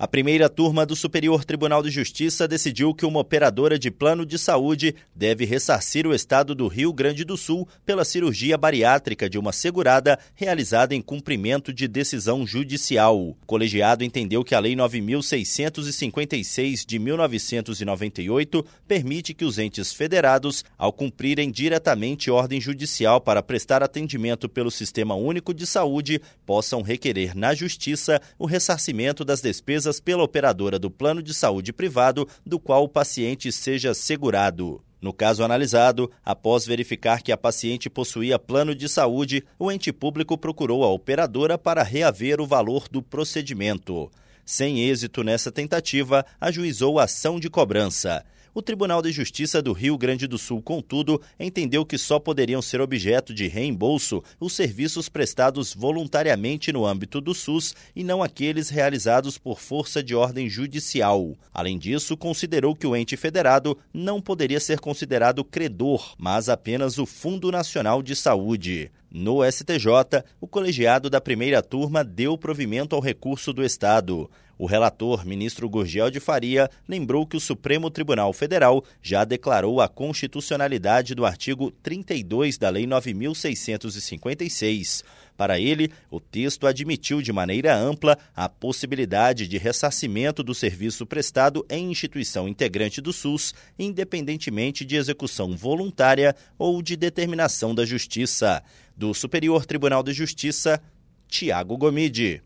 A primeira turma do Superior Tribunal de Justiça decidiu que uma operadora de plano de saúde deve ressarcir o estado do Rio Grande do Sul pela cirurgia bariátrica de uma segurada realizada em cumprimento de decisão judicial. O colegiado entendeu que a Lei 9656 de 1998 permite que os entes federados, ao cumprirem diretamente ordem judicial para prestar atendimento pelo Sistema Único de Saúde, possam requerer na Justiça o ressarcimento das despesas pela operadora do plano de saúde privado do qual o paciente seja segurado. No caso analisado, após verificar que a paciente possuía plano de saúde, o ente público procurou a operadora para reaver o valor do procedimento. Sem êxito nessa tentativa, ajuizou ação de cobrança. O Tribunal de Justiça do Rio Grande do Sul, contudo, entendeu que só poderiam ser objeto de reembolso os serviços prestados voluntariamente no âmbito do SUS e não aqueles realizados por força de ordem judicial. Além disso, considerou que o ente federado não poderia ser considerado credor, mas apenas o Fundo Nacional de Saúde. No STJ, o colegiado da primeira turma deu provimento ao recurso do Estado. O relator, ministro Gurgel de Faria, lembrou que o Supremo Tribunal Federal já declarou a constitucionalidade do artigo 32 da Lei 9656. Para ele, o texto admitiu de maneira ampla a possibilidade de ressarcimento do serviço prestado em instituição integrante do SUS, independentemente de execução voluntária ou de determinação da Justiça. Do Superior Tribunal de Justiça, Tiago Gomide.